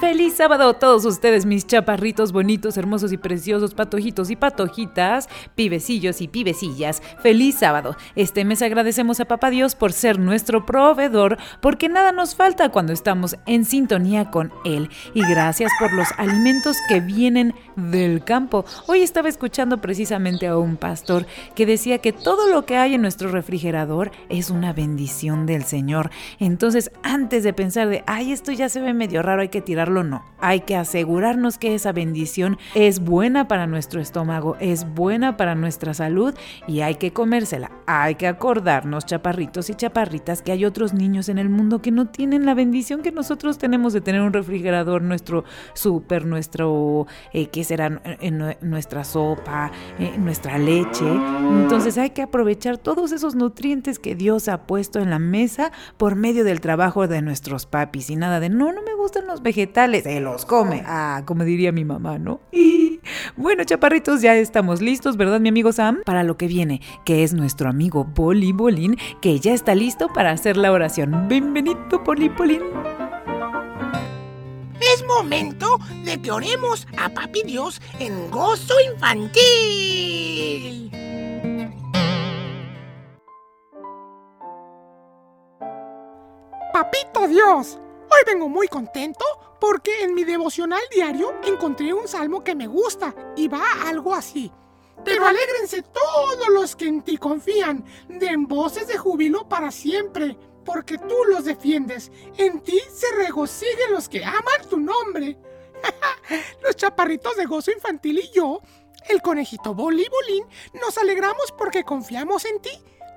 Feliz sábado a todos ustedes, mis chaparritos bonitos, hermosos y preciosos, patojitos y patojitas, pibecillos y pibecillas. Feliz sábado. Este mes agradecemos a Papá Dios por ser nuestro proveedor, porque nada nos falta cuando estamos en sintonía con Él. Y gracias por los alimentos que vienen del campo. Hoy estaba escuchando precisamente a un pastor que decía que todo lo que hay en nuestro refrigerador es una bendición del Señor. Entonces, antes de pensar de, ay, esto ya se ve medio raro, hay que tirarlo no. Hay que asegurarnos que esa bendición es buena para nuestro estómago, es buena para nuestra salud y hay que comérsela. Hay que acordarnos, chaparritos y chaparritas, que hay otros niños en el mundo que no tienen la bendición que nosotros tenemos de tener un refrigerador, nuestro súper, nuestro, eh, ¿qué será? Eh, nuestra sopa, eh, nuestra leche. Entonces hay que aprovechar todos esos nutrientes que Dios ha puesto en la mesa por medio del trabajo de nuestros papis y nada de, no, no me gustan los vegetales se los come. Ah, como diría mi mamá, ¿no? Y bueno, chaparritos, ya estamos listos, ¿verdad, mi amigo Sam? Para lo que viene, que es nuestro amigo Poli Bolín, que ya está listo para hacer la oración. Bienvenido, Poli Bolín. Es momento de que oremos a Papi Dios en gozo infantil. Papito Dios, Hoy vengo muy contento porque en mi devocional diario encontré un salmo que me gusta y va algo así. Pero alégrense todos los que en ti confían, den voces de júbilo para siempre, porque tú los defiendes. En ti se regocijen los que aman tu nombre. los chaparritos de gozo infantil y yo, el conejito Boli Bolín, nos alegramos porque confiamos en ti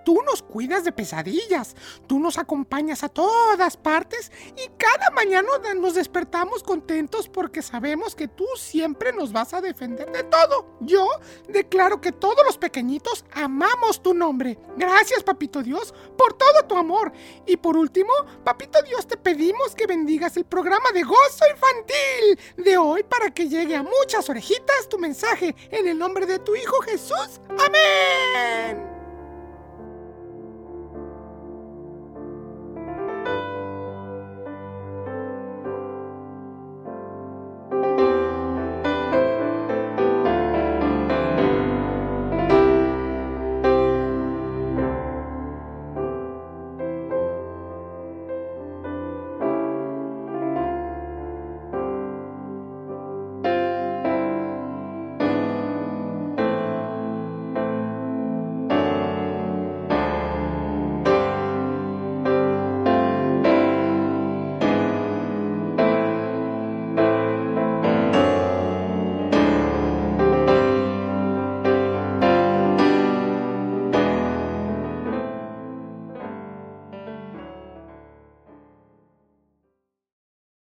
Tú nos cuidas de pesadillas, tú nos acompañas a todas partes y cada mañana nos despertamos contentos porque sabemos que tú siempre nos vas a defender de todo. Yo declaro que todos los pequeñitos amamos tu nombre. Gracias, Papito Dios, por todo tu amor. Y por último, Papito Dios, te pedimos que bendigas el programa de gozo infantil de hoy para que llegue a muchas orejitas tu mensaje en el nombre de tu Hijo Jesús. Amén.